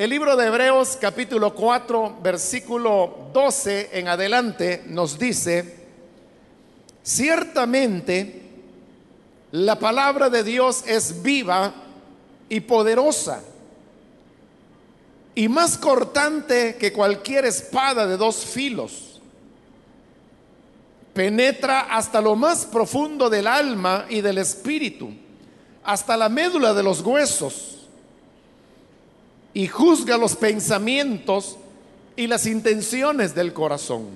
El libro de Hebreos capítulo 4 versículo 12 en adelante nos dice, ciertamente la palabra de Dios es viva y poderosa y más cortante que cualquier espada de dos filos. Penetra hasta lo más profundo del alma y del espíritu, hasta la médula de los huesos y juzga los pensamientos y las intenciones del corazón.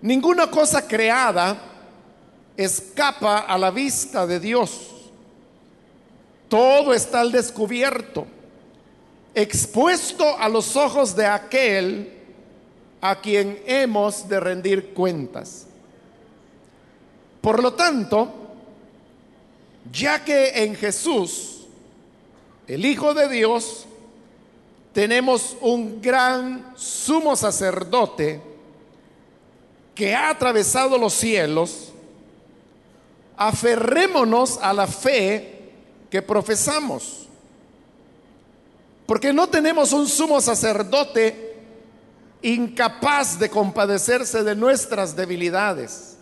Ninguna cosa creada escapa a la vista de Dios. Todo está al descubierto, expuesto a los ojos de aquel a quien hemos de rendir cuentas. Por lo tanto, ya que en Jesús el Hijo de Dios, tenemos un gran sumo sacerdote que ha atravesado los cielos, aferrémonos a la fe que profesamos. Porque no tenemos un sumo sacerdote incapaz de compadecerse de nuestras debilidades,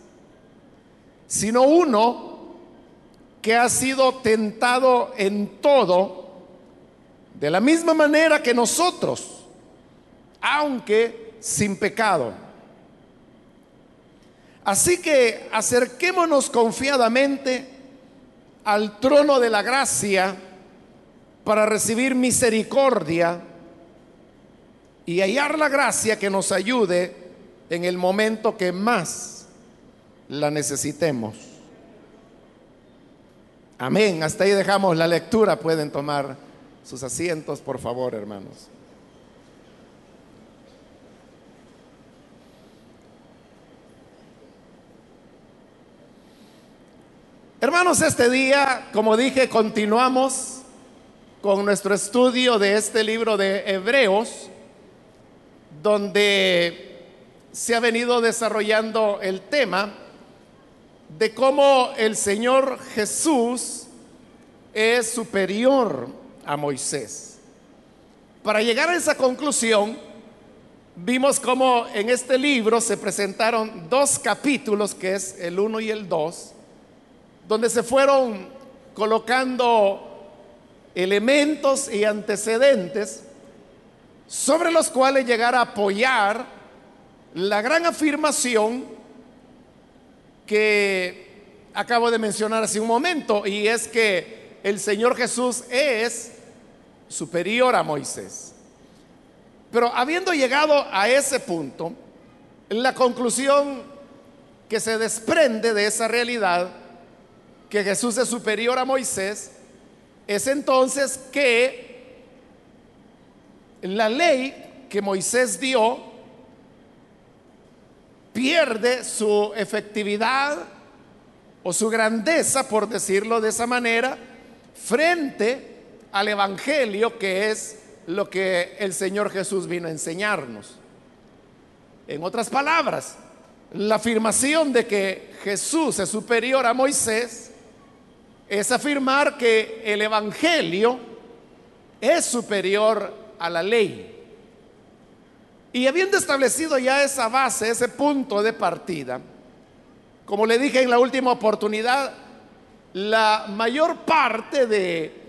sino uno que ha sido tentado en todo de la misma manera que nosotros, aunque sin pecado. Así que acerquémonos confiadamente al trono de la gracia para recibir misericordia y hallar la gracia que nos ayude en el momento que más la necesitemos. Amén. Hasta ahí dejamos la lectura. Pueden tomar sus asientos, por favor, hermanos. Hermanos, este día, como dije, continuamos con nuestro estudio de este libro de Hebreos, donde se ha venido desarrollando el tema de cómo el Señor Jesús es superior a Moisés. Para llegar a esa conclusión, vimos cómo en este libro se presentaron dos capítulos, que es el 1 y el 2, donde se fueron colocando elementos y antecedentes sobre los cuales llegar a apoyar la gran afirmación que acabo de mencionar hace un momento, y es que el Señor Jesús es superior a Moisés. Pero habiendo llegado a ese punto, la conclusión que se desprende de esa realidad, que Jesús es superior a Moisés, es entonces que la ley que Moisés dio pierde su efectividad o su grandeza, por decirlo de esa manera, frente al Evangelio que es lo que el Señor Jesús vino a enseñarnos. En otras palabras, la afirmación de que Jesús es superior a Moisés es afirmar que el Evangelio es superior a la ley. Y habiendo establecido ya esa base, ese punto de partida, como le dije en la última oportunidad, la mayor parte de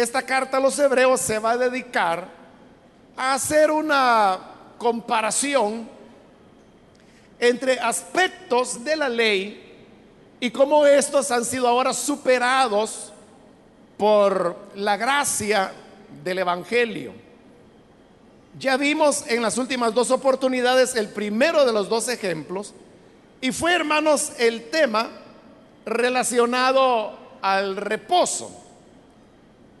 esta carta a los hebreos se va a dedicar a hacer una comparación entre aspectos de la ley y cómo estos han sido ahora superados por la gracia del Evangelio. Ya vimos en las últimas dos oportunidades el primero de los dos ejemplos y fue, hermanos, el tema relacionado al reposo.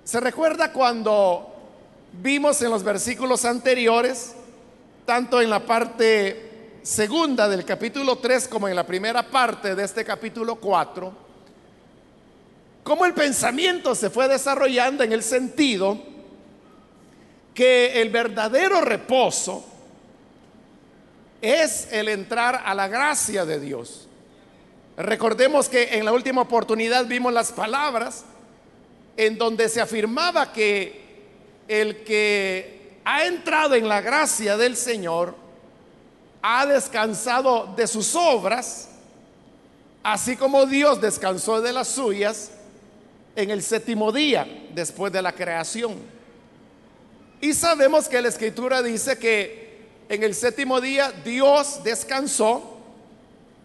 ¿Se recuerda cuando vimos en los versículos anteriores, tanto en la parte segunda del capítulo 3 como en la primera parte de este capítulo 4, cómo el pensamiento se fue desarrollando en el sentido que el verdadero reposo es el entrar a la gracia de Dios. Recordemos que en la última oportunidad vimos las palabras en donde se afirmaba que el que ha entrado en la gracia del Señor ha descansado de sus obras, así como Dios descansó de las suyas en el séptimo día después de la creación. Y sabemos que la escritura dice que en el séptimo día Dios descansó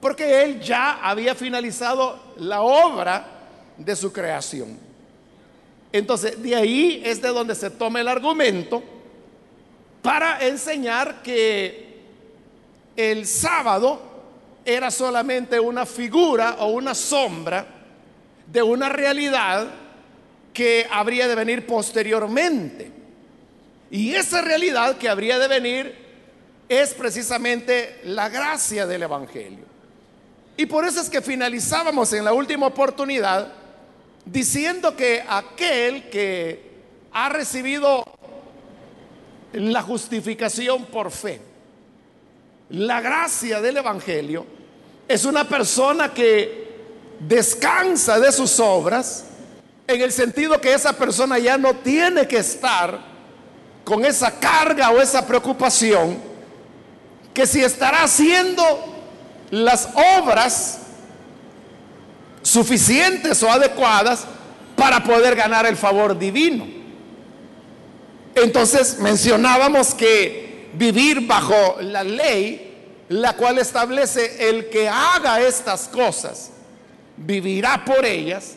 porque Él ya había finalizado la obra de su creación. Entonces, de ahí es de donde se toma el argumento para enseñar que el sábado era solamente una figura o una sombra de una realidad que habría de venir posteriormente. Y esa realidad que habría de venir es precisamente la gracia del Evangelio. Y por eso es que finalizábamos en la última oportunidad diciendo que aquel que ha recibido la justificación por fe, la gracia del Evangelio, es una persona que descansa de sus obras en el sentido que esa persona ya no tiene que estar con esa carga o esa preocupación que si estará haciendo las obras suficientes o adecuadas para poder ganar el favor divino. Entonces mencionábamos que vivir bajo la ley, la cual establece el que haga estas cosas, vivirá por ellas,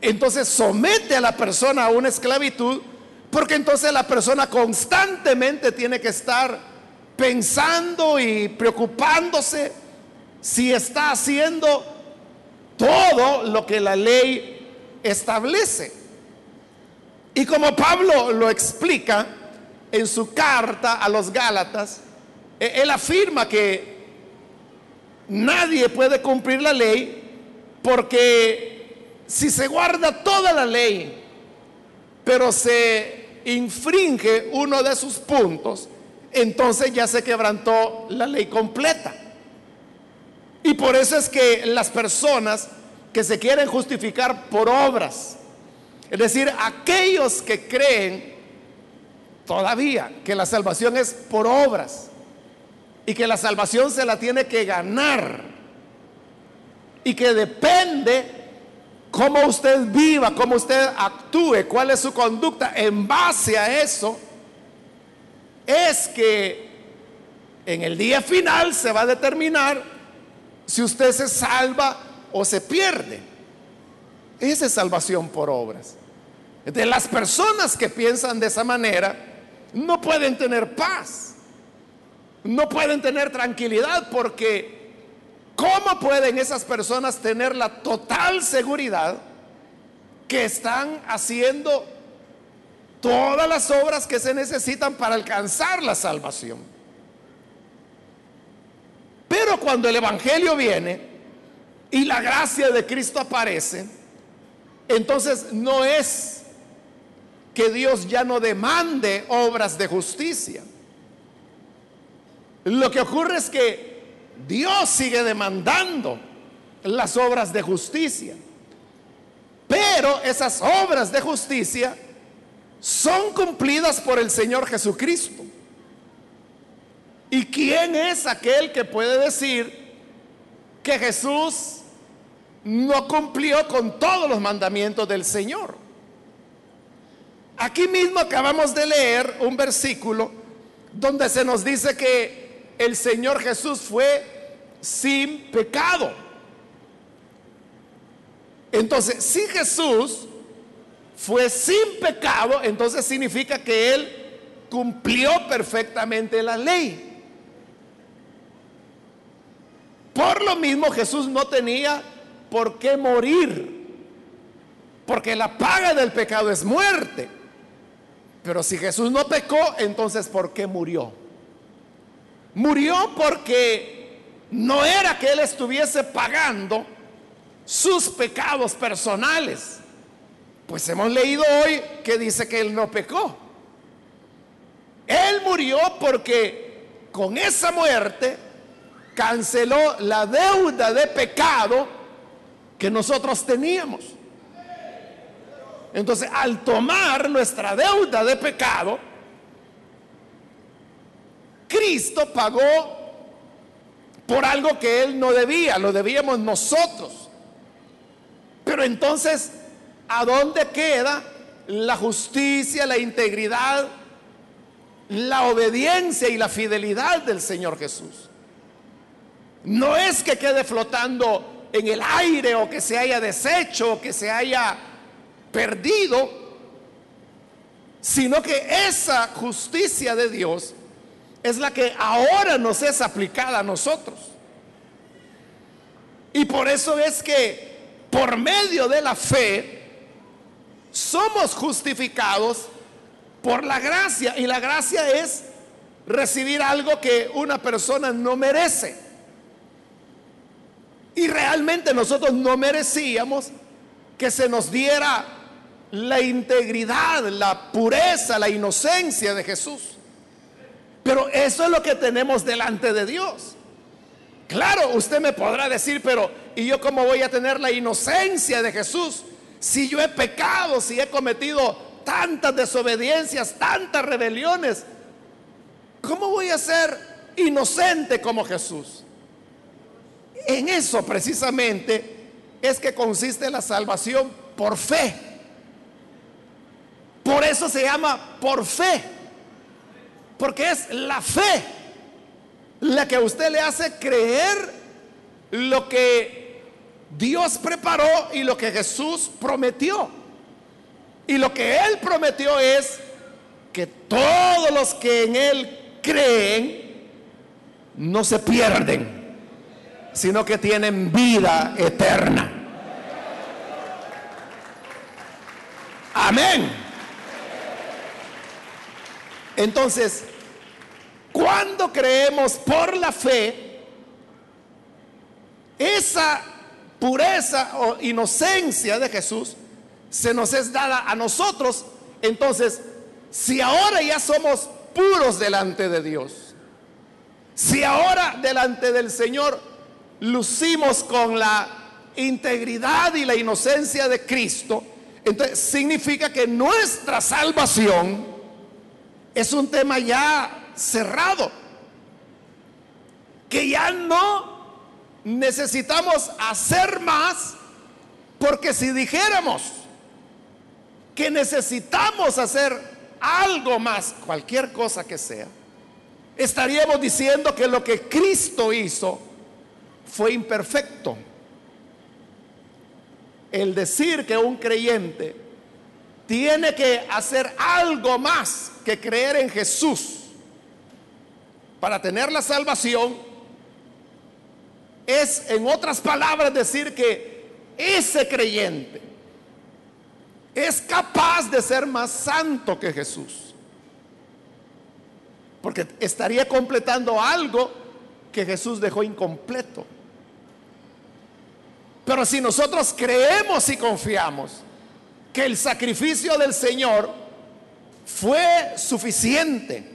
entonces somete a la persona a una esclavitud, porque entonces la persona constantemente tiene que estar pensando y preocupándose si está haciendo todo lo que la ley establece. Y como Pablo lo explica en su carta a los Gálatas, e, él afirma que nadie puede cumplir la ley porque si se guarda toda la ley, pero se infringe uno de sus puntos, entonces ya se quebrantó la ley completa. Y por eso es que las personas que se quieren justificar por obras, es decir, aquellos que creen todavía que la salvación es por obras y que la salvación se la tiene que ganar y que depende cómo usted viva, cómo usted actúe, cuál es su conducta en base a eso, es que en el día final se va a determinar si usted se salva o se pierde. Esa es salvación por obras. De las personas que piensan de esa manera, no pueden tener paz, no pueden tener tranquilidad, porque ¿cómo pueden esas personas tener la total seguridad que están haciendo todas las obras que se necesitan para alcanzar la salvación? Pero cuando el Evangelio viene y la gracia de Cristo aparece, entonces no es que Dios ya no demande obras de justicia. Lo que ocurre es que Dios sigue demandando las obras de justicia. Pero esas obras de justicia son cumplidas por el Señor Jesucristo. ¿Y quién es aquel que puede decir que Jesús no cumplió con todos los mandamientos del Señor? Aquí mismo acabamos de leer un versículo donde se nos dice que el Señor Jesús fue sin pecado. Entonces, si Jesús fue sin pecado, entonces significa que Él cumplió perfectamente la ley. Por lo mismo Jesús no tenía por qué morir, porque la paga del pecado es muerte. Pero si Jesús no pecó, entonces ¿por qué murió? Murió porque no era que él estuviese pagando sus pecados personales. Pues hemos leído hoy que dice que él no pecó. Él murió porque con esa muerte canceló la deuda de pecado que nosotros teníamos. Entonces, al tomar nuestra deuda de pecado, Cristo pagó por algo que Él no debía, lo debíamos nosotros. Pero entonces, ¿a dónde queda la justicia, la integridad, la obediencia y la fidelidad del Señor Jesús? No es que quede flotando en el aire o que se haya deshecho o que se haya perdido, sino que esa justicia de Dios es la que ahora nos es aplicada a nosotros. Y por eso es que por medio de la fe somos justificados por la gracia. Y la gracia es recibir algo que una persona no merece. Y realmente nosotros no merecíamos que se nos diera la integridad, la pureza, la inocencia de Jesús. Pero eso es lo que tenemos delante de Dios. Claro, usted me podrá decir, pero ¿y yo cómo voy a tener la inocencia de Jesús si yo he pecado, si he cometido tantas desobediencias, tantas rebeliones? ¿Cómo voy a ser inocente como Jesús? En eso precisamente es que consiste la salvación por fe. Por eso se llama por fe. Porque es la fe la que a usted le hace creer lo que Dios preparó y lo que Jesús prometió. Y lo que Él prometió es que todos los que en Él creen no se pierden, sino que tienen vida eterna. Amén. Entonces, cuando creemos por la fe, esa pureza o inocencia de Jesús se nos es dada a nosotros. Entonces, si ahora ya somos puros delante de Dios, si ahora delante del Señor lucimos con la integridad y la inocencia de Cristo, entonces significa que nuestra salvación es un tema ya cerrado. Que ya no necesitamos hacer más, porque si dijéramos que necesitamos hacer algo más, cualquier cosa que sea, estaríamos diciendo que lo que Cristo hizo fue imperfecto. El decir que un creyente tiene que hacer algo más que creer en Jesús para tener la salvación es, en otras palabras, decir que ese creyente es capaz de ser más santo que Jesús. Porque estaría completando algo que Jesús dejó incompleto. Pero si nosotros creemos y confiamos que el sacrificio del Señor fue suficiente,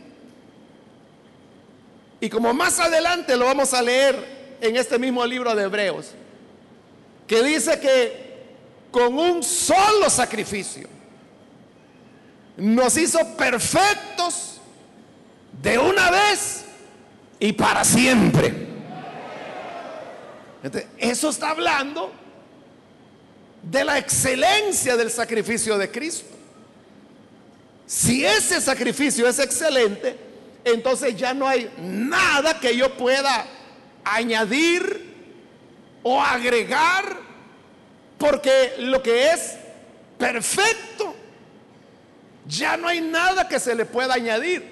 y como más adelante lo vamos a leer en este mismo libro de Hebreos, que dice que con un solo sacrificio nos hizo perfectos de una vez y para siempre. Eso está hablando de la excelencia del sacrificio de Cristo. Si ese sacrificio es excelente, entonces ya no hay nada que yo pueda añadir o agregar, porque lo que es perfecto, ya no hay nada que se le pueda añadir.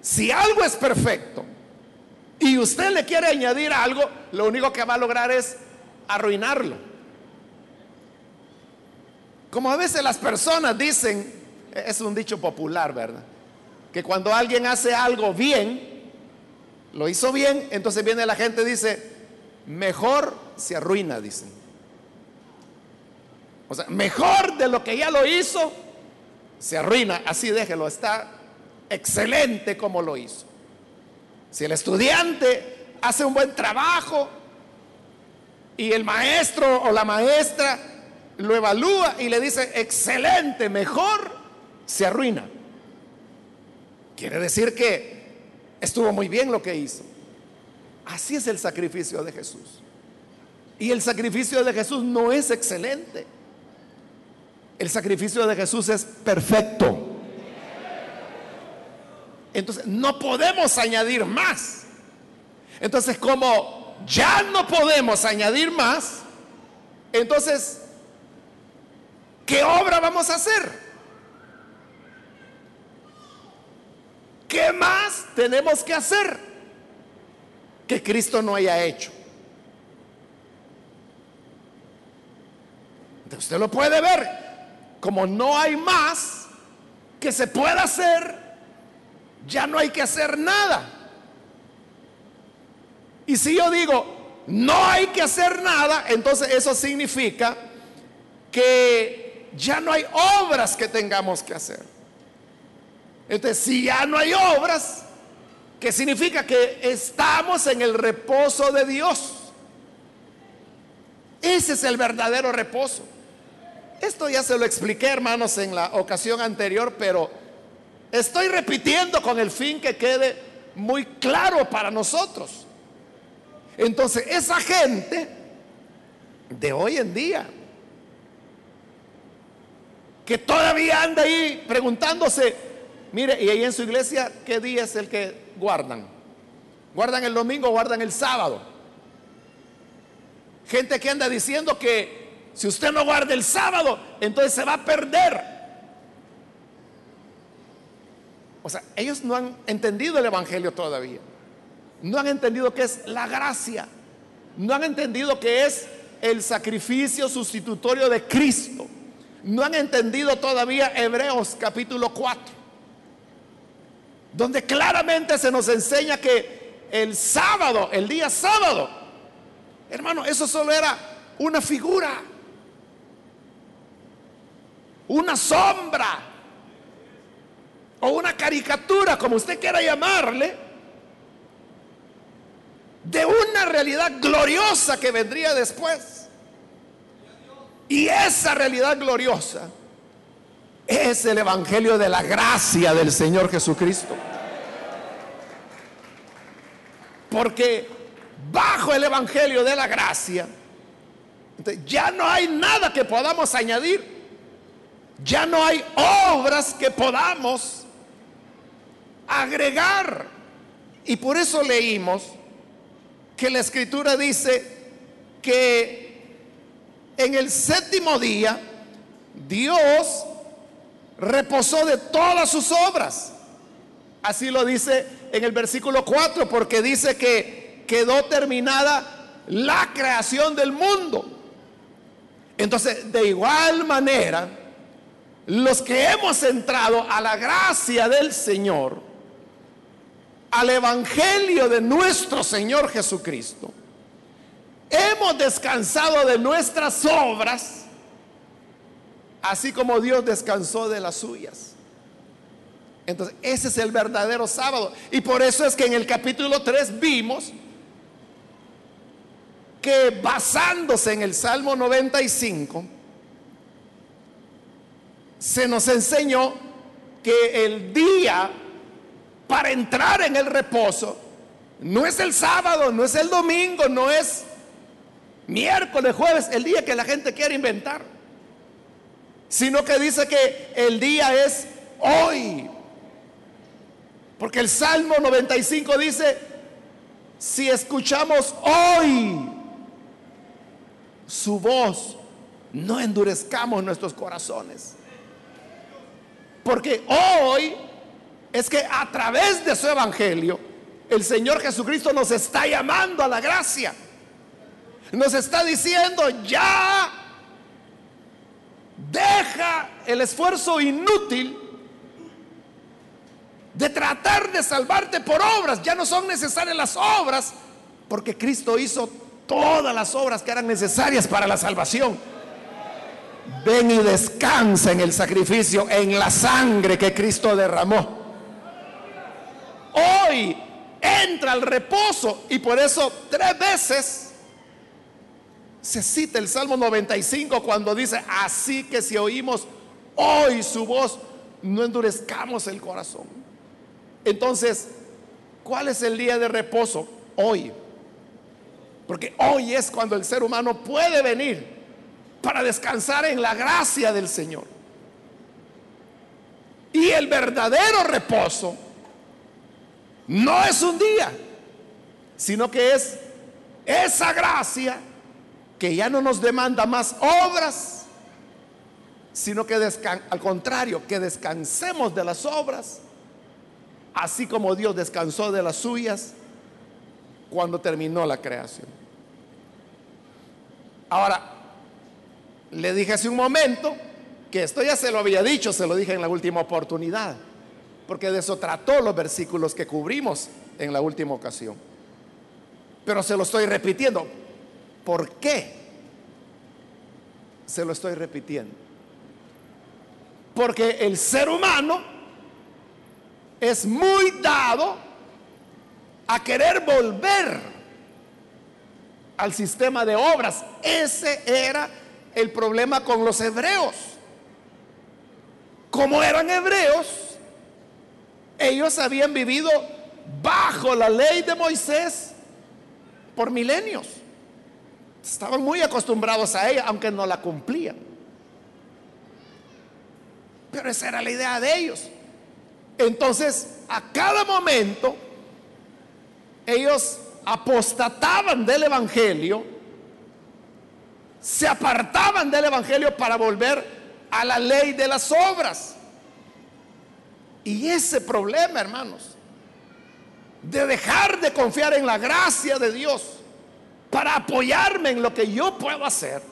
Si algo es perfecto y usted le quiere añadir algo, lo único que va a lograr es arruinarlo. Como a veces las personas dicen, es un dicho popular, ¿verdad? que cuando alguien hace algo bien, lo hizo bien, entonces viene la gente y dice, mejor se arruina, dicen. O sea, mejor de lo que ya lo hizo, se arruina. Así déjelo, está excelente como lo hizo. Si el estudiante hace un buen trabajo y el maestro o la maestra lo evalúa y le dice, excelente, mejor, se arruina. Quiere decir que estuvo muy bien lo que hizo. Así es el sacrificio de Jesús. Y el sacrificio de Jesús no es excelente. El sacrificio de Jesús es perfecto. Entonces, no podemos añadir más. Entonces, como ya no podemos añadir más, entonces, ¿qué obra vamos a hacer? ¿Qué más tenemos que hacer que Cristo no haya hecho? Entonces, usted lo puede ver, como no hay más que se pueda hacer, ya no hay que hacer nada. Y si yo digo, no hay que hacer nada, entonces eso significa que ya no hay obras que tengamos que hacer. Entonces, si ya no hay obras, ¿qué significa? Que estamos en el reposo de Dios. Ese es el verdadero reposo. Esto ya se lo expliqué, hermanos, en la ocasión anterior, pero Estoy repitiendo con el fin que quede muy claro para nosotros. Entonces, esa gente de hoy en día, que todavía anda ahí preguntándose, mire, y ahí en su iglesia, ¿qué día es el que guardan? ¿Guardan el domingo o guardan el sábado? Gente que anda diciendo que si usted no guarda el sábado, entonces se va a perder. O sea, ellos no han entendido el Evangelio todavía. No han entendido qué es la gracia. No han entendido qué es el sacrificio sustitutorio de Cristo. No han entendido todavía Hebreos capítulo 4, donde claramente se nos enseña que el sábado, el día sábado, hermano, eso solo era una figura, una sombra o una caricatura, como usted quiera llamarle, de una realidad gloriosa que vendría después. Y esa realidad gloriosa es el Evangelio de la gracia del Señor Jesucristo. Porque bajo el Evangelio de la gracia, ya no hay nada que podamos añadir. Ya no hay obras que podamos agregar. Y por eso leímos que la escritura dice que en el séptimo día Dios reposó de todas sus obras. Así lo dice en el versículo 4, porque dice que quedó terminada la creación del mundo. Entonces, de igual manera, los que hemos entrado a la gracia del Señor, al Evangelio de nuestro Señor Jesucristo, hemos descansado de nuestras obras, así como Dios descansó de las suyas. Entonces, ese es el verdadero sábado. Y por eso es que en el capítulo 3 vimos que basándose en el Salmo 95, se nos enseñó que el día para entrar en el reposo no es el sábado, no es el domingo, no es miércoles, jueves, el día que la gente quiere inventar, sino que dice que el día es hoy. Porque el Salmo 95 dice, si escuchamos hoy su voz, no endurezcamos nuestros corazones. Porque hoy es que a través de su evangelio, el Señor Jesucristo nos está llamando a la gracia. Nos está diciendo, ya deja el esfuerzo inútil de tratar de salvarte por obras. Ya no son necesarias las obras, porque Cristo hizo todas las obras que eran necesarias para la salvación. Ven y descansa en el sacrificio, en la sangre que Cristo derramó hoy entra al reposo y por eso tres veces Se cita el Salmo 95 cuando dice, así que si oímos hoy su voz, no endurezcamos el corazón. Entonces, ¿cuál es el día de reposo? Hoy. Porque hoy es cuando el ser humano puede venir para descansar en la gracia del Señor. Y el verdadero reposo no es un día, sino que es esa gracia que ya no nos demanda más obras, sino que al contrario, que descansemos de las obras, así como Dios descansó de las suyas cuando terminó la creación. Ahora, le dije hace un momento que esto ya se lo había dicho, se lo dije en la última oportunidad, porque de eso trató los versículos que cubrimos en la última ocasión. Pero se lo estoy repitiendo. ¿Por qué? Se lo estoy repitiendo. Porque el ser humano es muy dado a querer volver al sistema de obras. Ese era el problema con los hebreos. Como eran hebreos, ellos habían vivido bajo la ley de Moisés por milenios. Estaban muy acostumbrados a ella, aunque no la cumplían. Pero esa era la idea de ellos. Entonces, a cada momento, ellos apostataban del Evangelio, se apartaban del Evangelio para volver a la ley de las obras. Y ese problema, hermanos, de dejar de confiar en la gracia de Dios para apoyarme en lo que yo puedo hacer,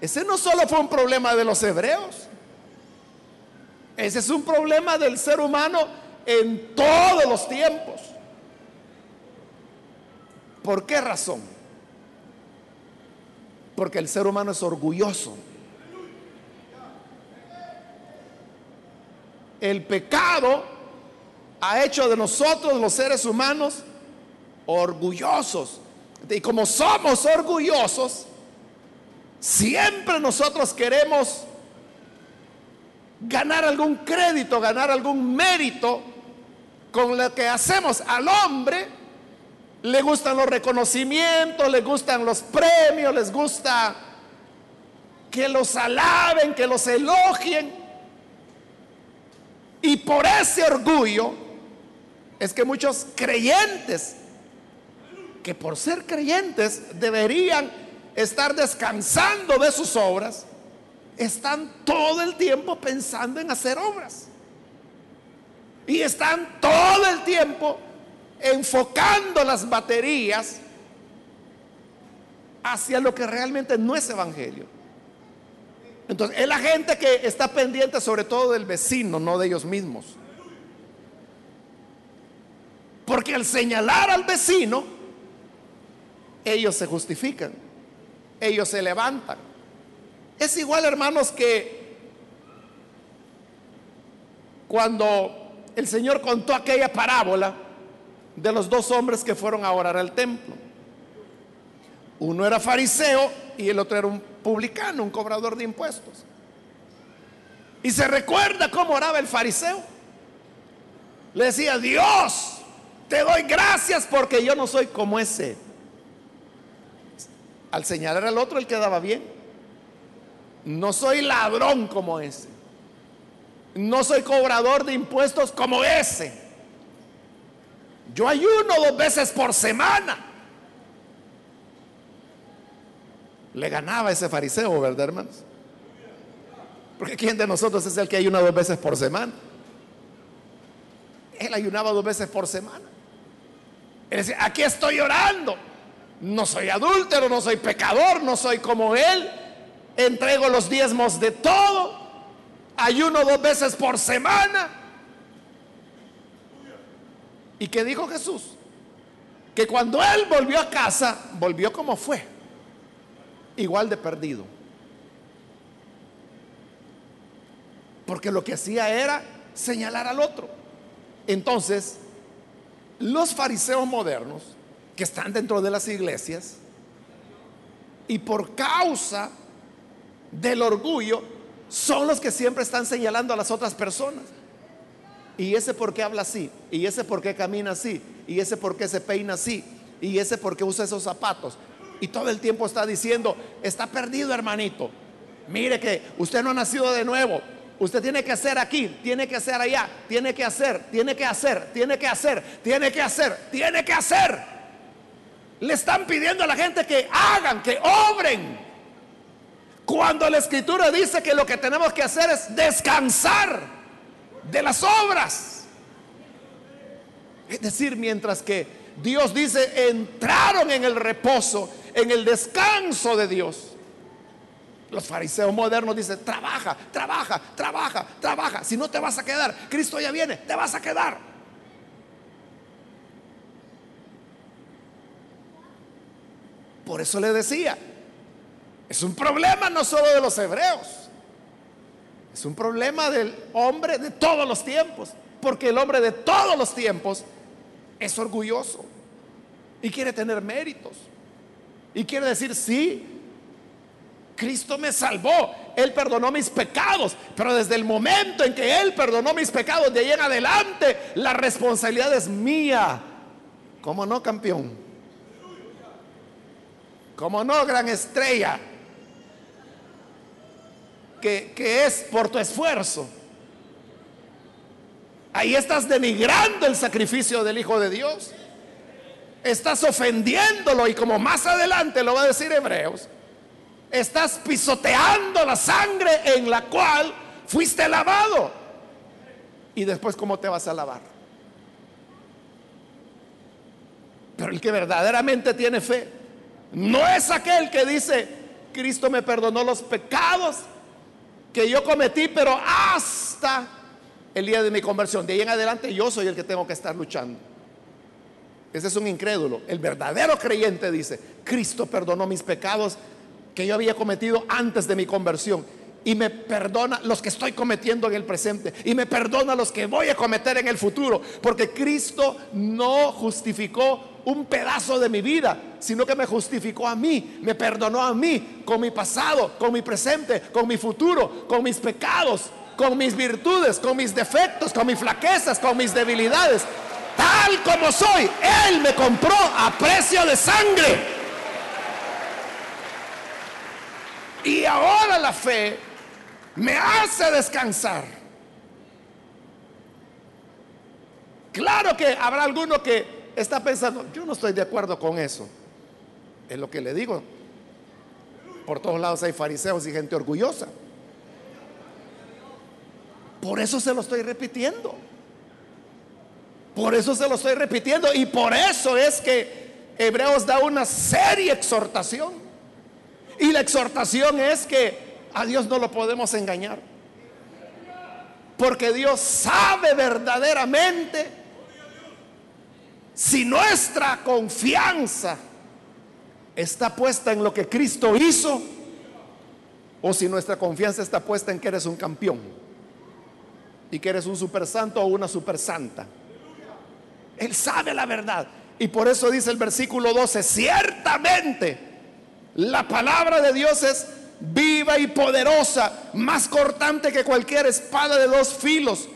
ese no solo fue un problema de los hebreos, ese es un problema del ser humano en todos los tiempos. ¿Por qué razón? Porque el ser humano es orgulloso. El pecado ha hecho de nosotros los seres humanos orgullosos. Y como somos orgullosos, siempre nosotros queremos ganar algún crédito, ganar algún mérito con lo que hacemos al hombre. Le gustan los reconocimientos, le gustan los premios, les gusta que los alaben, que los elogien. Y por ese orgullo es que muchos creyentes, que por ser creyentes deberían estar descansando de sus obras, están todo el tiempo pensando en hacer obras. Y están todo el tiempo enfocando las baterías hacia lo que realmente no es evangelio. Entonces, es la gente que está pendiente sobre todo del vecino, no de ellos mismos. Porque al señalar al vecino, ellos se justifican, ellos se levantan. Es igual, hermanos, que cuando el Señor contó aquella parábola de los dos hombres que fueron a orar al templo. Uno era fariseo y el otro era un publicano, un cobrador de impuestos. Y se recuerda cómo oraba el fariseo. Le decía, Dios, te doy gracias porque yo no soy como ese. Al señalar al otro, él quedaba bien. No soy ladrón como ese. No soy cobrador de impuestos como ese. Yo ayuno dos veces por semana. Le ganaba ese fariseo, ¿verdad, hermanos? Porque ¿quién de nosotros es el que ayuna dos veces por semana? Él ayunaba dos veces por semana. Él decía, aquí estoy orando. No soy adúltero, no soy pecador, no soy como él. Entrego los diezmos de todo. Ayuno dos veces por semana. ¿Y qué dijo Jesús? Que cuando él volvió a casa, volvió como fue. Igual de perdido. Porque lo que hacía era señalar al otro. Entonces, los fariseos modernos que están dentro de las iglesias y por causa del orgullo son los que siempre están señalando a las otras personas. Y ese por qué habla así, y ese por qué camina así, y ese por qué se peina así, y ese por qué usa esos zapatos. Y todo el tiempo está diciendo, está perdido hermanito. Mire que usted no ha nacido de nuevo. Usted tiene que hacer aquí, tiene que hacer allá, tiene que hacer, tiene que hacer, tiene que hacer, tiene que hacer, tiene que hacer. Le están pidiendo a la gente que hagan, que obren. Cuando la escritura dice que lo que tenemos que hacer es descansar de las obras. Es decir, mientras que Dios dice, entraron en el reposo, en el descanso de Dios. Los fariseos modernos dicen, trabaja, trabaja, trabaja, trabaja. Si no te vas a quedar, Cristo ya viene, te vas a quedar. Por eso le decía, es un problema no solo de los hebreos, es un problema del hombre de todos los tiempos, porque el hombre de todos los tiempos es orgulloso y quiere tener méritos y quiere decir, sí, Cristo me salvó, Él perdonó mis pecados, pero desde el momento en que Él perdonó mis pecados, de ahí en adelante, la responsabilidad es mía. ¿Cómo no, campeón? ¿Cómo no, gran estrella? Que, que es por tu esfuerzo. Ahí estás denigrando el sacrificio del Hijo de Dios. Estás ofendiéndolo y como más adelante lo va a decir Hebreos, estás pisoteando la sangre en la cual fuiste lavado. Y después, ¿cómo te vas a lavar? Pero el que verdaderamente tiene fe no es aquel que dice, Cristo me perdonó los pecados que yo cometí, pero hasta el día de mi conversión. De ahí en adelante yo soy el que tengo que estar luchando. Ese es un incrédulo. El verdadero creyente dice, Cristo perdonó mis pecados que yo había cometido antes de mi conversión. Y me perdona los que estoy cometiendo en el presente. Y me perdona los que voy a cometer en el futuro. Porque Cristo no justificó un pedazo de mi vida, sino que me justificó a mí. Me perdonó a mí con mi pasado, con mi presente, con mi futuro, con mis pecados, con mis virtudes, con mis defectos, con mis flaquezas, con mis debilidades. Tal como soy, Él me compró a precio de sangre. Y ahora la fe me hace descansar. Claro que habrá alguno que está pensando, yo no estoy de acuerdo con eso. Es lo que le digo. Por todos lados hay fariseos y gente orgullosa. Por eso se lo estoy repitiendo. Por eso se lo estoy repitiendo. Y por eso es que Hebreos da una seria exhortación. Y la exhortación es que a Dios no lo podemos engañar. Porque Dios sabe verdaderamente si nuestra confianza está puesta en lo que Cristo hizo o si nuestra confianza está puesta en que eres un campeón y que eres un super santo o una super santa. Él sabe la verdad. Y por eso dice el versículo 12, ciertamente la palabra de Dios es viva y poderosa, más cortante que cualquier espada de dos filos.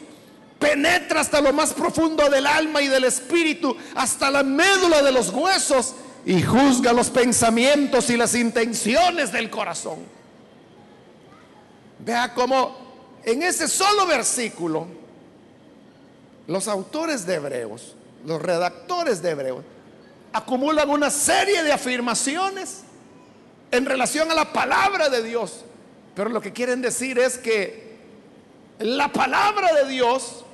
Penetra hasta lo más profundo del alma y del espíritu, hasta la médula de los huesos y juzga los pensamientos y las intenciones del corazón. Vea cómo en ese solo versículo los autores de Hebreos, los redactores de Hebreos, acumulan una serie de afirmaciones en relación a la palabra de Dios. Pero lo que quieren decir es que la palabra de Dios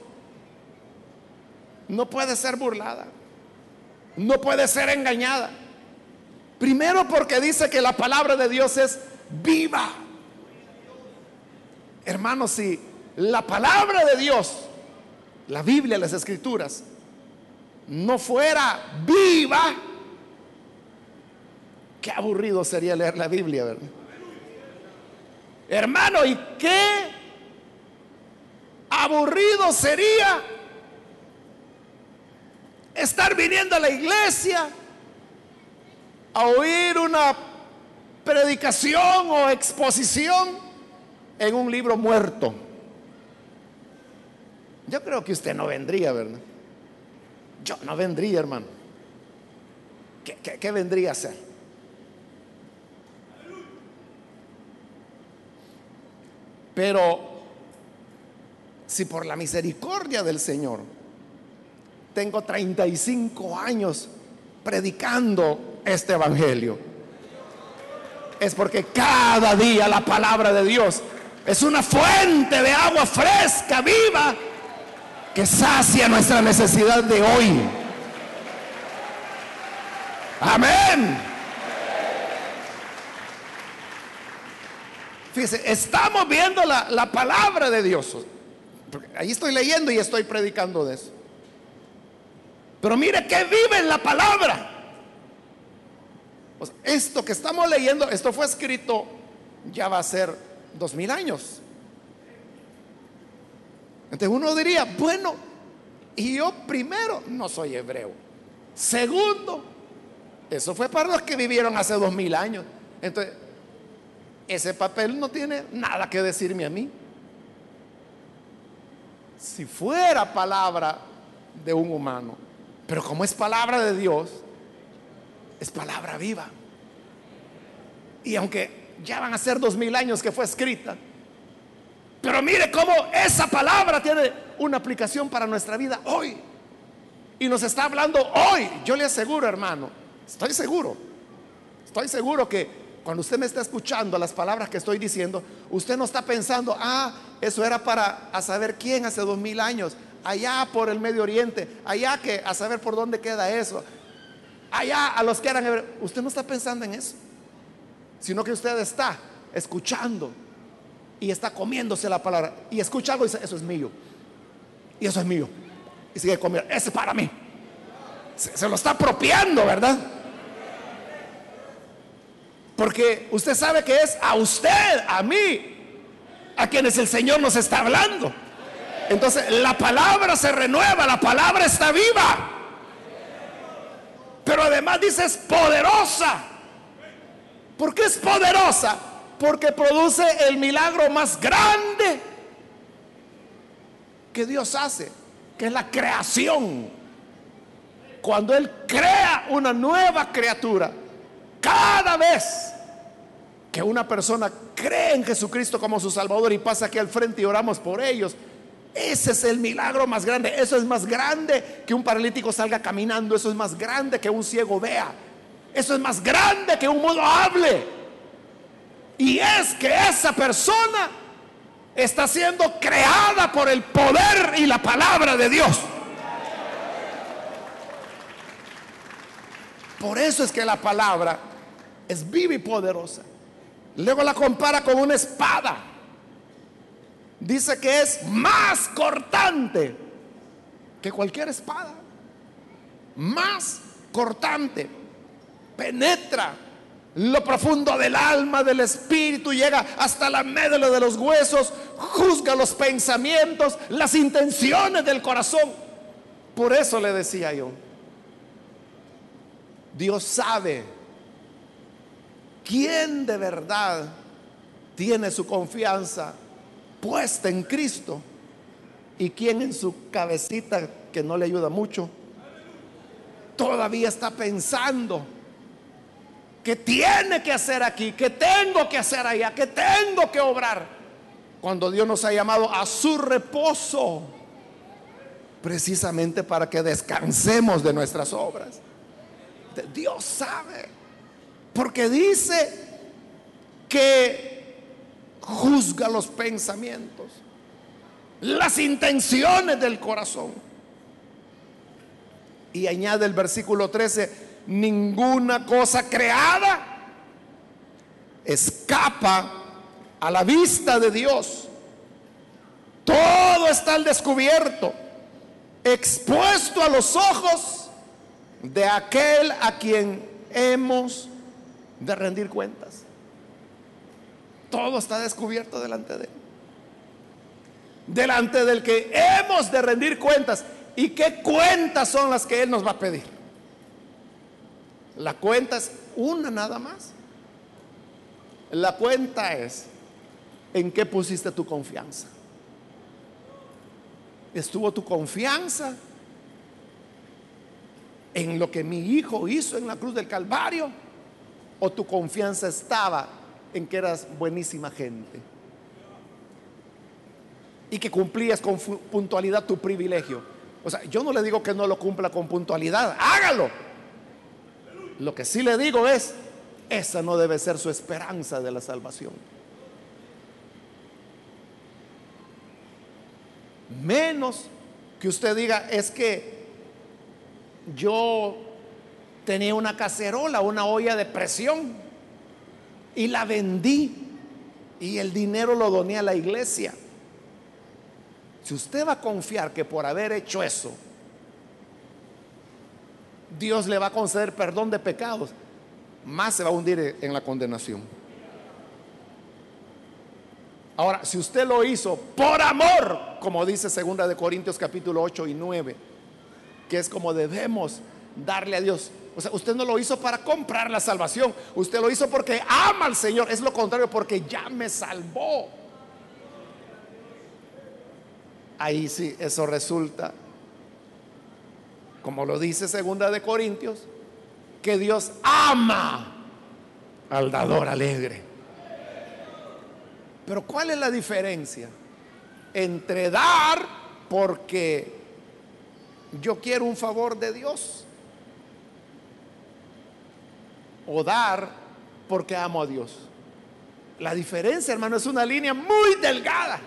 no puede ser burlada, no puede ser engañada. Primero porque dice que la palabra de Dios es viva. Hermanos, si la palabra de Dios, la Biblia, las escrituras, no fuera viva, Qué aburrido sería leer la Biblia. Hermano, ¿y qué aburrido sería estar viniendo a la iglesia a oír una predicación o exposición en un libro muerto. Yo creo que usted no vendría, ¿verdad? Yo no vendría, hermano. ¿Qué, vendría a ser? Pero si por la misericordia del Señor tengo 35 años predicando este Evangelio, es porque cada día la palabra de Dios es una fuente de agua fresca, viva, que sacia nuestra necesidad de hoy. Amén. Fíjese, estamos viendo la, la palabra de Dios. Ahí estoy leyendo y estoy predicando de eso. Pero mire que vive en la palabra. esto que estamos leyendo, esto fue escrito, ya va a ser dos mil años. Uno diría, bueno, y yo primero no soy hebreo. Segundo, eso fue para los que vivieron hace dos mil años. Entonces, ese papel no tiene nada que decirme a mí. Si fuera palabra de un humano, pero como es palabra de Dios, es palabra viva. Y aunque ya van a ser dos mil años que fue escrita, pero mire cómo esa palabra tiene una aplicación para nuestra vida hoy. Y nos está hablando hoy. Yo le aseguro, hermano, estoy seguro, estoy seguro que cuando usted me está escuchando las palabras que estoy diciendo, usted no está pensando, ah, eso era para a saber quién hace dos mil años, allá por el Medio Oriente, allá que a saber por dónde queda eso, allá a los que eran Usted no está pensando en eso, sino que usted está escuchando y está comiéndose la palabra y escucha algo y dice, eso es mío, y eso es mío, y sigue comiendo, ese es para mí. se lo está apropiando, ¿verdad? Porque usted sabe que es a usted, a mí, a quienes el Señor nos está hablando. Entonces la palabra se renueva, la palabra está viva. Pero además dice es poderosa. ¿Por qué es poderosa? Porque produce el milagro más grande que Dios hace, que es la creación. Cuando Él crea una nueva criatura, cada vez que una persona cree en Jesucristo como su Salvador y pasa aquí al frente y oramos por ellos. Ese es el milagro más grande. Eso es más grande que un paralítico salga caminando. Eso es más grande que un ciego vea. Eso es más grande que un mudo hable. Y es que esa persona está siendo creada por el poder y la palabra de Dios. Por eso es que la palabra es viva y poderosa. Luego la compara con una espada. Dice que es más cortante que cualquier espada. Más cortante. Penetra lo profundo del alma, del espíritu, llega hasta la médula de los huesos, juzga los pensamientos, las intenciones del corazón. Por eso le decía yo, Dios sabe ¿Quién de verdad tiene su confianza puesta en Cristo? ¿Y quién en su cabecita, que no le ayuda mucho, todavía está pensando que tiene que hacer aquí, que tengo que hacer allá, que tengo que obrar? Cuando Dios nos ha llamado a su reposo, precisamente para que descansemos de nuestras obras. Dios sabe. Porque dice que juzga los pensamientos, las intenciones del corazón. Y añade el versículo 13, ninguna cosa creada escapa a la vista de Dios. Todo está al descubierto, expuesto a los ojos de aquel a quien hemos de rendir cuentas. Todo está descubierto delante de Él. Delante del que hemos de rendir cuentas. ¿Y qué cuentas son las que Él nos va a pedir? La cuenta es una nada más. La cuenta es en qué pusiste tu confianza. ¿Estuvo tu confianza en lo que mi hijo hizo en la cruz del Calvario? ¿O tu confianza estaba en que eras buenísima gente? Y que cumplías con puntualidad tu privilegio. O sea, yo no le digo que no lo cumpla con puntualidad, hágalo. Lo que sí le digo es, esa no debe ser su esperanza de la salvación. Menos que usted diga, es que yo tenía una cacerola, una olla de presión, y la vendí, y el dinero lo doné a la iglesia. Si usted va a confiar que por haber hecho eso, Dios le va a conceder perdón de pecados, más se va a hundir en la condenación. Ahora, si usted lo hizo por amor, como dice segunda de Corintios capítulo 8 y 9, que es como debemos darle a Dios. O sea, usted no lo hizo para comprar la salvación, usted lo hizo porque ama al Señor, es lo contrario, porque ya me salvó. Ahí sí, eso resulta, como lo dice segunda de Corintios, que Dios ama al dador alegre. Pero ¿cuál es la diferencia entre dar porque yo quiero un favor de Dios o dar porque amo a Dios? La diferencia, hermano, es una línea muy delgada.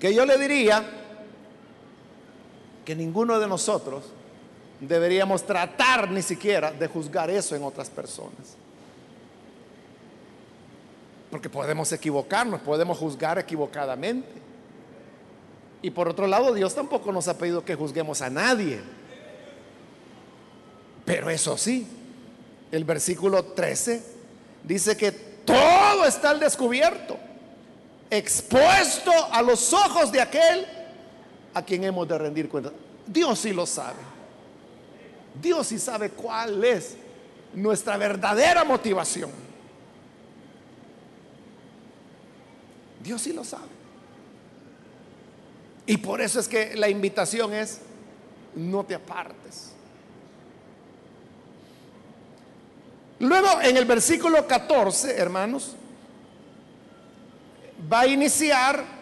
Que yo le diría que ninguno de nosotros deberíamos tratar ni siquiera de juzgar eso en otras personas. Porque podemos equivocarnos, podemos juzgar equivocadamente. Y por otro lado, Dios tampoco nos ha pedido que juzguemos a nadie. Pero eso sí, el versículo 13 dice que todo está al descubierto, expuesto a los ojos de aquel a quien hemos de rendir cuenta. Dios sí lo sabe. Dios sí sabe cuál es nuestra verdadera motivación. Dios sí lo sabe. Y por eso es que la invitación es, no te apartes. Luego en el versículo 14, hermanos, va a iniciar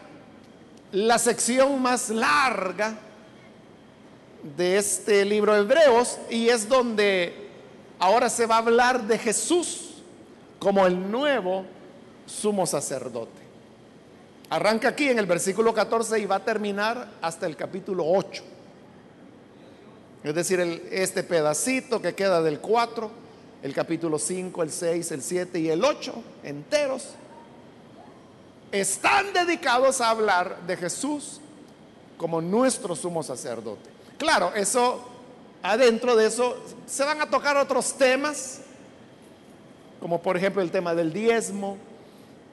la sección más larga de este libro de Hebreos y es donde ahora se va a hablar de Jesús como el nuevo sumo sacerdote. Arranca aquí en el versículo 14 y va a terminar hasta el capítulo 8. Es decir, este pedacito que queda del 4, el capítulo 5, el 6, el 7 y el 8 enteros, están dedicados a hablar de Jesús como nuestro sumo sacerdote. Claro, eso, adentro de eso, se van a tocar otros temas, como por ejemplo el tema del diezmo,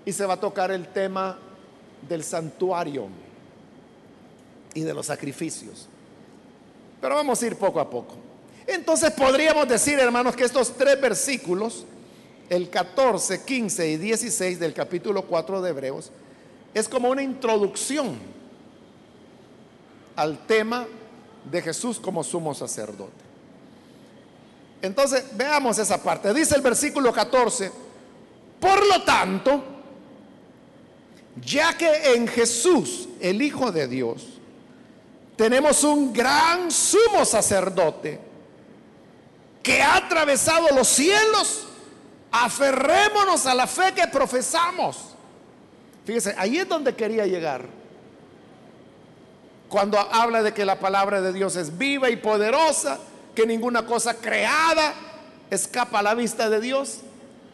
y se va a tocar el tema del santuario y de los sacrificios. Pero vamos a ir poco a poco. Entonces podríamos decir, hermanos, que estos tres versículos, el 14, 15 y 16 del capítulo 4 de Hebreos, es como una introducción al tema de Jesús como sumo sacerdote. Entonces, veamos esa parte. Dice el versículo 14, por lo tanto, ya que en Jesús, el Hijo de Dios, tenemos un gran sumo sacerdote que ha atravesado los cielos, aferrémonos a la fe que profesamos. Fíjese, ahí es donde quería llegar. Cuando habla de que la palabra de Dios es viva y poderosa, que ninguna cosa creada escapa a la vista de Dios.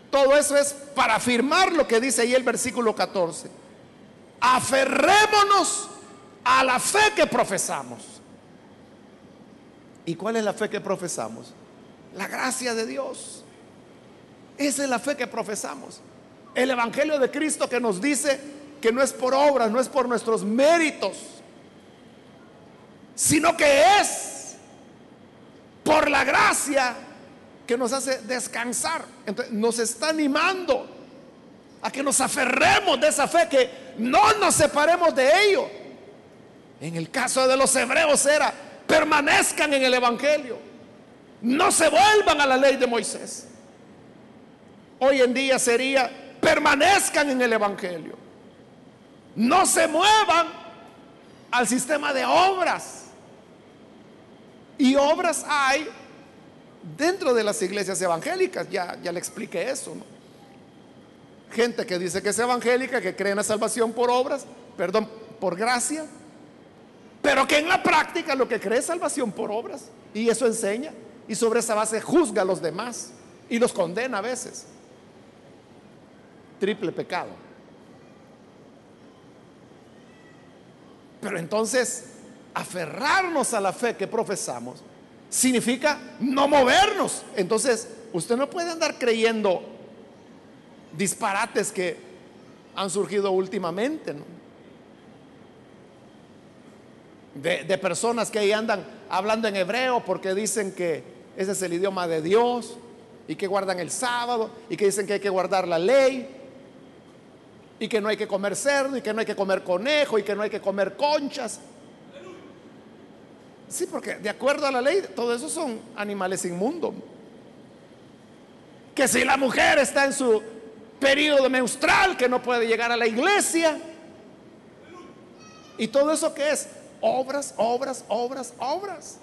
Todo eso es para afirmar lo que dice ahí el versículo 14 aferrémonos a la fe que profesamos. ¿Y cuál es la fe que profesamos? La gracia de Dios. Esa es la fe que profesamos. El Evangelio de Cristo que nos dice que no es por obras, no es por nuestros méritos, sino que es por la gracia que nos hace descansar. Entonces nos está animando a que nos aferremos de esa fe, que no nos separemos de ello. En el caso de los hebreos era, permanezcan en el Evangelio, no se vuelvan a la ley de Moisés. Hoy en día sería, permanezcan en el Evangelio, no se muevan al sistema de obras. Y obras hay dentro de las iglesias evangélicas, ya, ya le expliqué eso. Gente que dice que es evangélica, que cree en la salvación por obras, perdón, por gracia, pero que en la práctica lo que cree es salvación por obras. Y eso enseña. Y sobre esa base juzga a los demás y los condena a veces. Triple pecado. Pero entonces, aferrarnos a la fe que profesamos significa no movernos. Entonces, usted no puede andar creyendo disparates que han surgido últimamente, de, personas que ahí andan hablando en hebreo porque dicen que ese es el idioma de Dios y que guardan el sábado y que dicen que hay que guardar la ley y que no hay que comer cerdo y que no hay que comer conejo y que no hay que comer conchas. Sí, porque de acuerdo a la ley, todo eso son animales inmundos. Que si la mujer está en su periodo menstrual, que no puede llegar a la iglesia. Y todo eso que es obras, obras, obras, obras.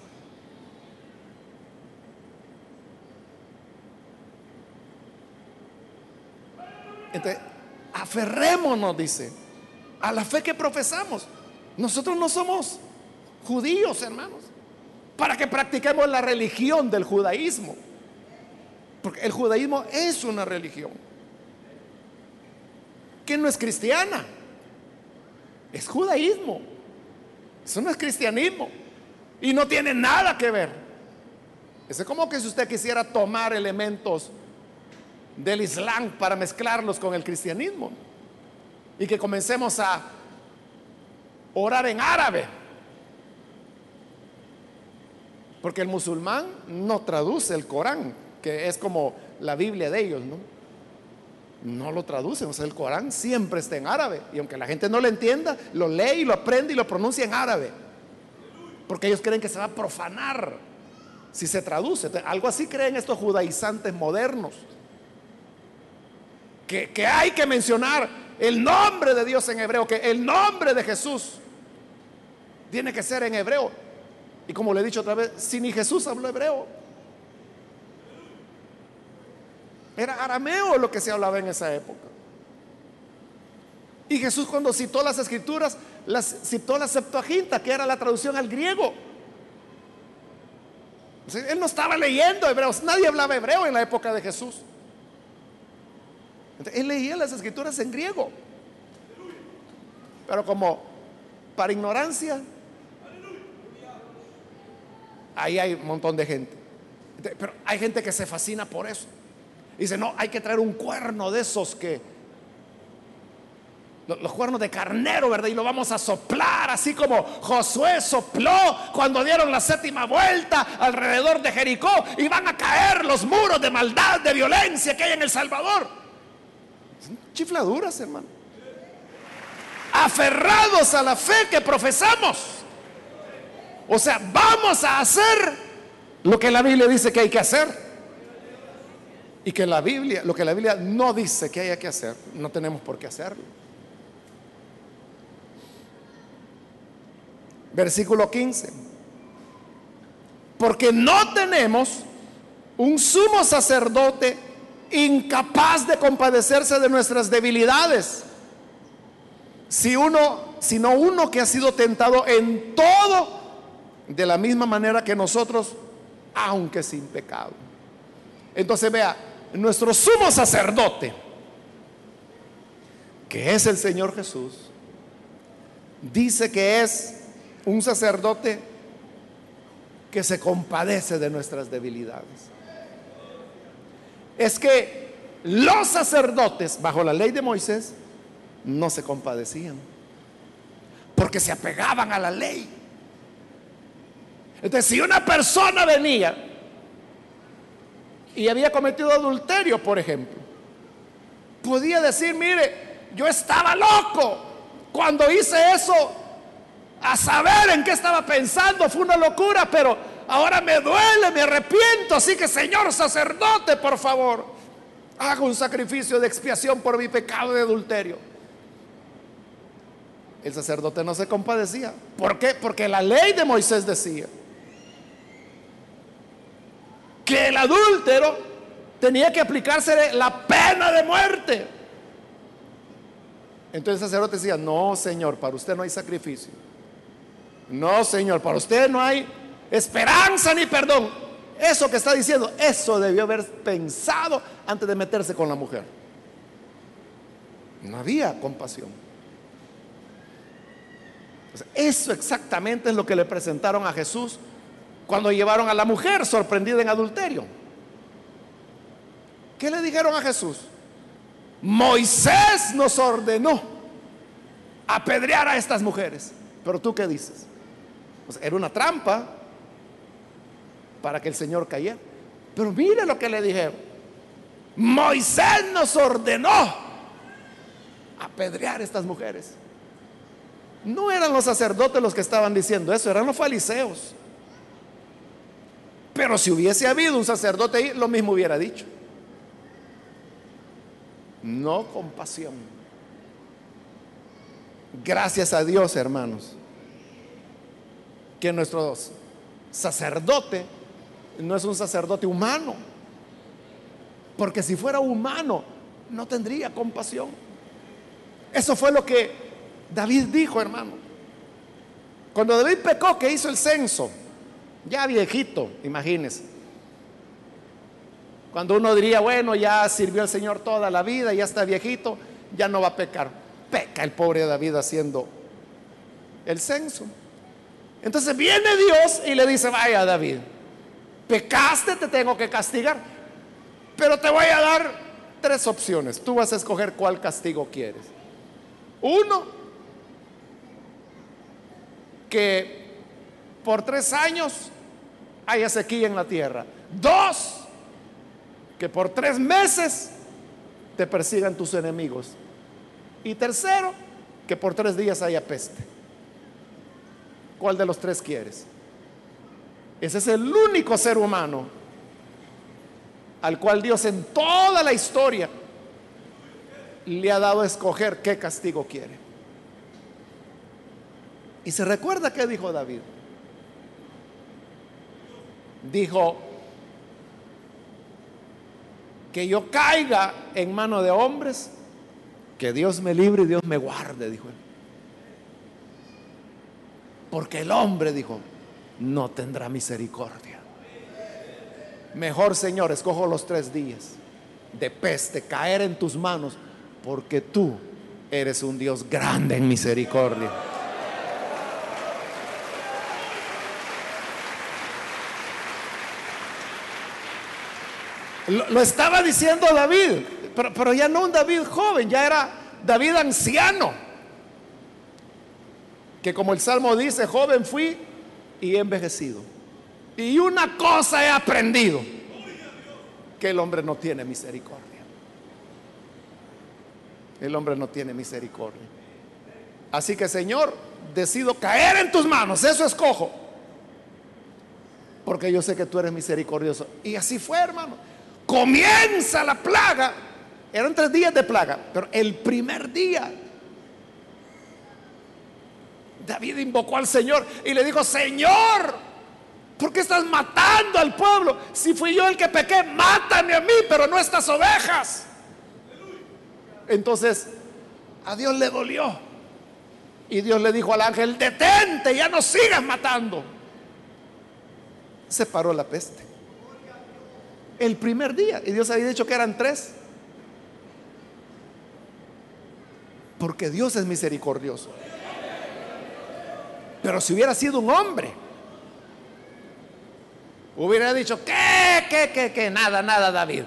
Entonces, aferrémonos, dice, a la fe que profesamos. Nosotros no somos judíos, hermanos, para que practiquemos la religión del judaísmo. Porque el judaísmo es una religión que no es cristiana, es judaísmo. Eso no es cristianismo. Y no tiene nada que ver. Es como que si usted quisiera tomar elementos del Islam para mezclarlos con el cristianismo. Y que comencemos a orar en árabe. Porque el musulmán no traduce el Corán, que es como la Biblia de ellos, ¿no? No lo traducen, o sea, el Corán siempre está en árabe. Y aunque la gente no lo entienda, lo lee y lo aprende y lo pronuncia en árabe. Porque ellos creen que se va a profanar si se traduce. Algo así creen estos judaizantes modernos. Que, hay que mencionar el nombre de Dios en hebreo, que el nombre de Jesús tiene que ser en hebreo. Y como le he dicho otra vez, si ni Jesús habló hebreo, era arameo lo que se hablaba en esa época. Y Jesús cuando citó las escrituras, las, citó la Septuaginta, que era la traducción al griego. él no estaba leyendo hebreos, nadie hablaba hebreo en la época de Jesús. Él leía las escrituras en griego. Pero como para ignorancia, ahí hay un montón de gente. Pero hay gente que se fascina por eso. Dice, no, hay que traer un cuerno de esos que, los cuernos de carnero, ¿verdad? Y lo vamos a soplar, así como Josué sopló cuando dieron la séptima vuelta alrededor de Jericó y van a caer los muros de maldad, de violencia que hay en El Salvador. Chifladuras, hermano. Aferrados a la fe que profesamos. O sea, vamos a hacer lo que la Biblia dice que hay que hacer. Y que la Biblia, lo que la Biblia no dice que haya que hacer, no tenemos por qué hacerlo. Versículo 15. Porque no tenemos un sumo sacerdote incapaz de compadecerse de nuestras debilidades. Si uno, sino uno que ha sido tentado en todo de la misma manera que nosotros, aunque sin pecado. Entonces vea, nuestro sumo sacerdote, que es el Señor Jesús, dice que es un sacerdote que se compadece de nuestras debilidades. Es que los sacerdotes, bajo la ley de Moisés, no se compadecían, porque se apegaban a la ley. Entonces, si una persona venía y había cometido adulterio, por ejemplo, podía decir, mire, yo estaba loco cuando hice eso, a saber en qué estaba pensando, fue una locura, pero ahora me duele, me arrepiento, así que Señor sacerdote, por favor, haga un sacrificio de expiación por mi pecado de adulterio. El sacerdote no se compadecía. ¿Por qué? Porque la ley de Moisés decía que el adúltero tenía que aplicarse la pena de muerte. Entonces el sacerdote decía, no, Señor, para usted no hay sacrificio. No, Señor, para usted no hay esperanza ni perdón. Eso que está diciendo, eso debió haber pensado antes de meterse con la mujer. No había compasión. Eso exactamente es lo que le presentaron a Jesús cuando llevaron a la mujer sorprendida en adulterio. ¿Qué le dijeron a Jesús? Moisés nos ordenó apedrear a estas mujeres. Pero tú qué dices? era una trampa para que el Señor cayera. Pero mire lo que le dijeron. Moisés nos ordenó apedrear a estas mujeres. No eran los sacerdotes los que estaban diciendo eso, eran los fariseos. Pero si hubiese habido un sacerdote ahí, lo mismo hubiera dicho. No compasión. Gracias a Dios, hermanos, que nuestro sacerdote no es un sacerdote humano. Porque si fuera humano, no tendría compasión. Eso fue lo que David dijo, hermano. Cuando David pecó, que hizo el censo, ya viejito, imagínese. Cuando uno diría, bueno, ya sirvió al Señor toda la vida, ya está viejito, ya no va a pecar. Peca el pobre David haciendo el censo. Entonces viene Dios y le dice, vaya David, pecaste, te tengo que castigar, pero te voy a dar tres opciones. Tú vas a escoger cuál castigo quieres. Uno, que por tres años haya sequía en la tierra. Dos, que por tres meses te persigan tus enemigos. Y tercero, que por tres días haya peste. ¿Cuál de los tres quieres? Ese es el único ser humano al cual Dios en toda la historia le ha dado a escoger qué castigo quiere. Y se recuerda que dijo David. Dijo, que yo caiga en mano de hombres, que Dios me libre y Dios me guarde, dijo él. Porque el hombre, dijo, no tendrá misericordia. Mejor, Señor, escojo los tres días de peste, caer en tus manos, porque tú eres un Dios grande en misericordia. Lo, estaba diciendo David, pero, pero ya no un David joven, ya era David anciano. Que como el Salmo dice, joven fui y he envejecido. Y una cosa he aprendido, que el hombre no tiene misericordia. El hombre no tiene misericordia. Así que Señor, decido caer en tus manos, eso escojo. Porque yo sé que tú eres misericordioso. Y así fue, hermano comienza la plaga. Eran tres días de plaga, pero el primer día David invocó al Señor y le dijo, Señor, ¿por qué estás matando al pueblo? Si fui yo el que pequé, mátame a mí, pero no estas ovejas. Entonces, a Dios le dolió. Y Dios le dijo al ángel, detente, ya no sigas matando. Se paró la peste el primer día. Y Dios había dicho que eran tres. Porque Dios es misericordioso. Pero si hubiera sido un hombre, hubiera dicho, ¿qué, qué, qué, qué? Nada, nada, David.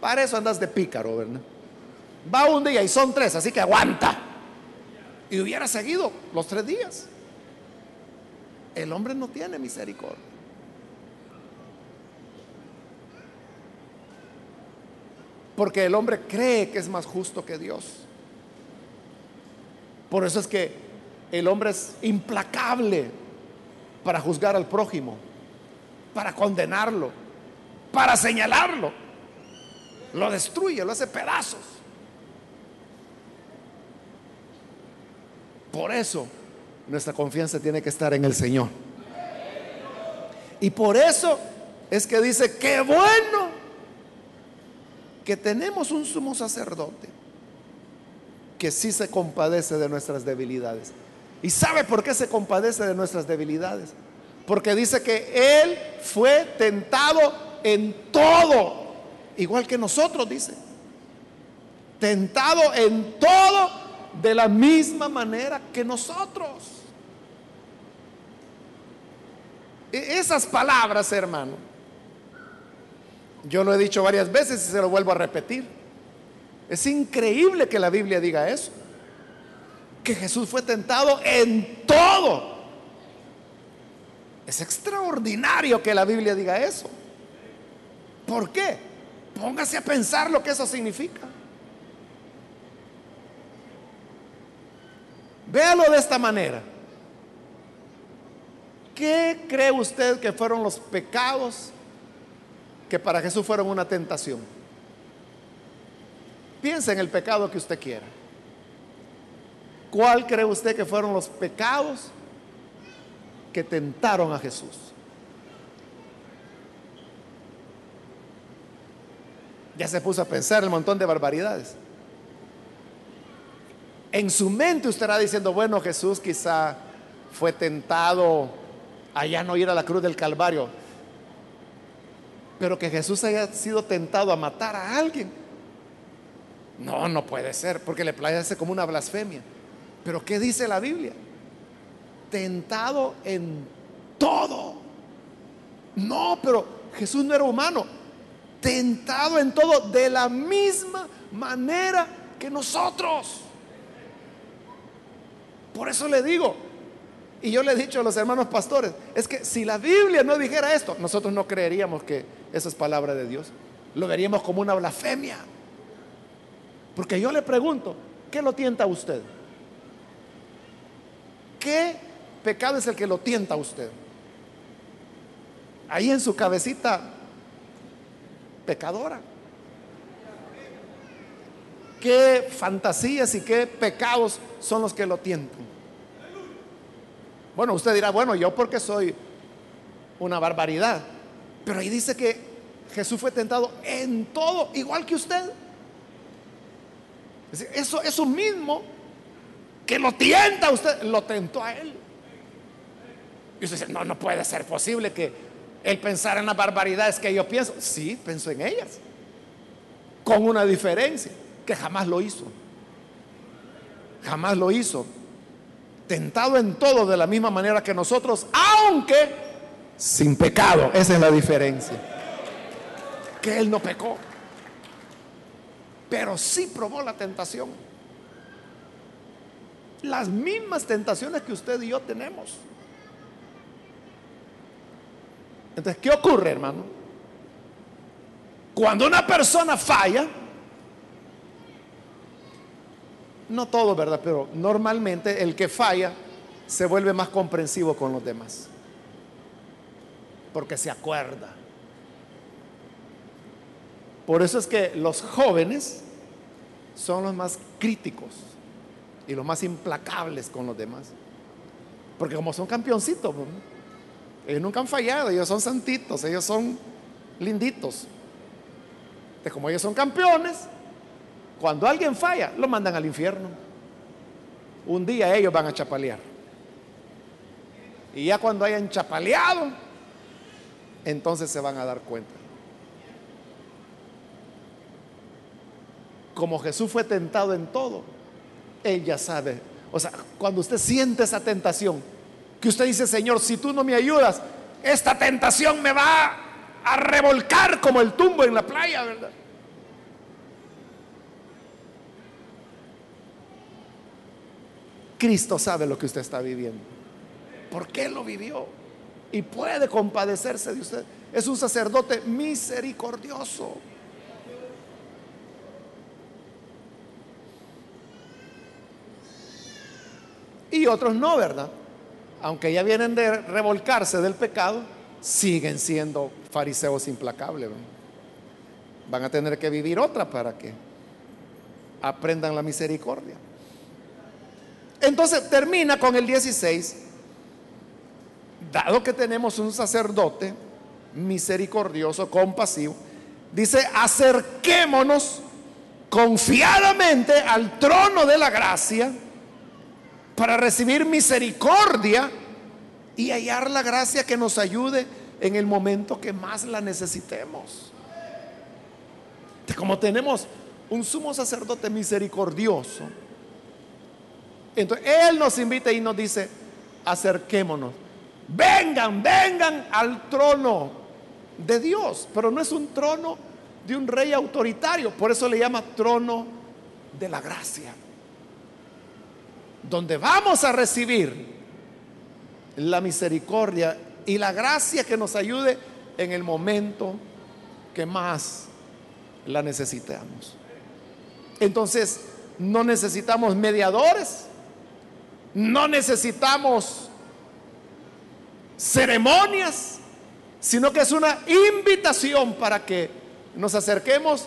Para eso andas de pícaro, ¿verdad? Va un día y son tres, así que aguanta. Y hubiera seguido los tres días. El hombre no tiene misericordia. Porque el hombre cree que es más justo que Dios. Por eso es que el hombre es implacable para juzgar al prójimo, para condenarlo, para señalarlo. Lo destruye, lo hace pedazos. Por eso nuestra confianza tiene que estar en el Señor. Y por eso es que dice, qué bueno que tenemos un sumo sacerdote que sí se compadece de nuestras debilidades. ¿Y sabe por qué se compadece de nuestras debilidades? Porque dice que Él fue tentado en todo, igual que nosotros, dice. Tentado en todo de la misma manera que nosotros. E-, esas palabras, hermano, yo lo he dicho varias veces y se lo vuelvo a repetir. Es increíble que la Biblia diga eso. Que Jesús fue tentado en todo. Es extraordinario que la Biblia diga eso. ¿Por qué? Póngase a pensar lo que eso significa. Véalo de esta manera. ¿Qué cree usted que fueron los pecados que para Jesús fueron una tentación? Piense en el pecado que usted quiera. ¿Cuál cree usted que fueron los pecados que tentaron a Jesús? Ya se puso a pensar el montón de barbaridades. En su mente usted estará diciendo, bueno, Jesús quizá fue tentado a ya no ir a la cruz del Calvario, pero que Jesús haya sido tentado a matar a alguien. No, no puede ser, porque le parece como una blasfemia. Pero ¿qué dice la Biblia? Tentado en todo. No, pero Jesús no era humano. Tentado en todo de la misma manera que nosotros. Por eso le digo, y yo le he dicho a los hermanos pastores, es que si la Biblia no dijera esto, nosotros no creeríamos que esa es palabra de Dios. Lo veríamos como una blasfemia. Porque yo le pregunto, ¿qué lo tienta a usted? ¿Qué pecado es el que lo tienta a usted? Ahí en su cabecita pecadora. ¿Qué fantasías y qué pecados son los que lo tientan? Bueno, usted dirá, bueno, yo porque soy una barbaridad. Pero ahí dice que Jesús fue tentado en todo, igual que usted. Eso, eso mismo que lo tienta usted, lo tentó a él. Y usted dice, no, no puede ser posible que él pensara en las barbaridades que yo pienso. Sí, pensó en ellas. Con una diferencia que jamás lo hizo. Jamás lo hizo. Tentado en todo de la misma manera que nosotros, aunque sin pecado. Esa es la diferencia. Que él no pecó. Pero sí probó la tentación. Las mismas tentaciones que usted y yo tenemos. Entonces, ¿qué ocurre, hermano? Cuando una persona falla, No todo, ¿verdad? Pero normalmente el que falla se vuelve más comprensivo con los demás. Porque se acuerda. Por eso es que los jóvenes son los más críticos y los más implacables con los demás. Porque como son campeoncitos, ellos nunca han fallado, ellos son santitos, ellos son linditos. Entonces, como ellos son campeones, cuando alguien falla, lo mandan al infierno. Un día ellos van a chapalear. Y ya cuando hayan chapaleado, entonces se van a dar cuenta. Como Jesús fue tentado en todo, Él ya sabe. O sea, cuando usted siente esa tentación, que usted dice, Señor, si tú no me ayudas, esta tentación me va a revolcar como el tumbo en la playa, ¿verdad? Cristo sabe lo que usted está viviendo. ¿Por qué lo vivió? Y puede compadecerse de usted. Es un sacerdote misericordioso. Otros no, ¿verdad? Aunque ya vienen de revolcarse del pecado, siguen siendo fariseos implacables. Van a tener que vivir otra para que aprendan la misericordia. Entonces termina con el 16, dado que tenemos un sacerdote misericordioso, compasivo, dice, acerquémonos confiadamente al trono de la gracia para recibir misericordia y hallar la gracia que nos ayude en el momento que más la necesitemos. Como tenemos un sumo sacerdote misericordioso, entonces Él nos invita y nos dice, acerquémonos, vengan, vengan al trono de Dios, pero no es un trono de un rey autoritario, por eso le llama trono de la gracia, donde vamos a recibir la misericordia y la gracia que nos ayude en el momento que más la necesitamos. Entonces, no necesitamos mediadores, no necesitamos ceremonias, sino que es una invitación para que nos acerquemos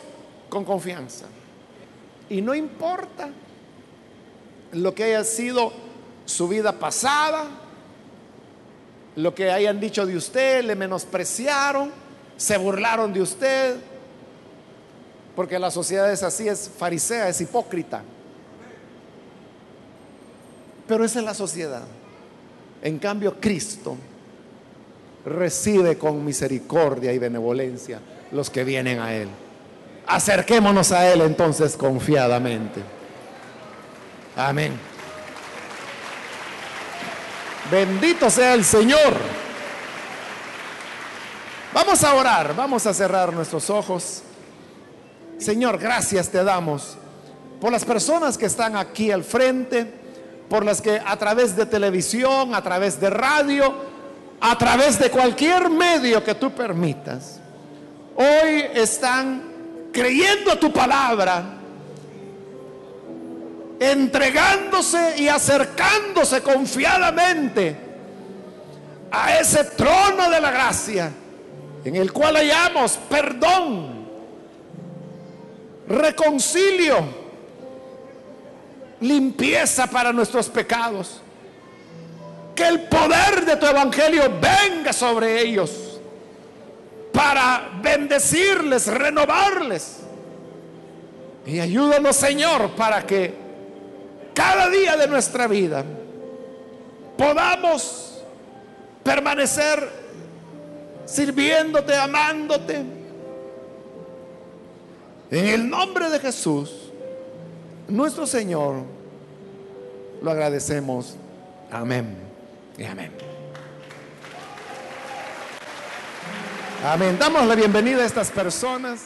con confianza. Y no importa lo que haya sido su vida pasada, lo que hayan dicho de usted, le menospreciaron, se burlaron de usted, porque la sociedad es así, es farisea, es hipócrita. Pero esa es la sociedad. En cambio, Cristo recibe con misericordia y benevolencia los que vienen a Él. Acerquémonos a Él entonces confiadamente. Amén. Bendito sea el Señor. Vamos a orar, vamos a cerrar nuestros ojos. Señor, gracias te damos por las personas que están aquí al frente, por las que a través de televisión, a través de radio, a través de cualquier medio que tú permitas, hoy están creyendo tu palabra, entregándose y acercándose confiadamente a ese trono de la gracia en el cual hallamos perdón, reconcilio, limpieza para nuestros pecados. Que el poder de tu evangelio venga sobre ellos para bendecirles, renovarles. Y ayúdanos, Señor, para que cada día de nuestra vida podamos permanecer sirviéndote, amándote. En el nombre de Jesús, nuestro Señor, lo agradecemos. Amén. Y amén. Amén. Damos la bienvenida a estas personas.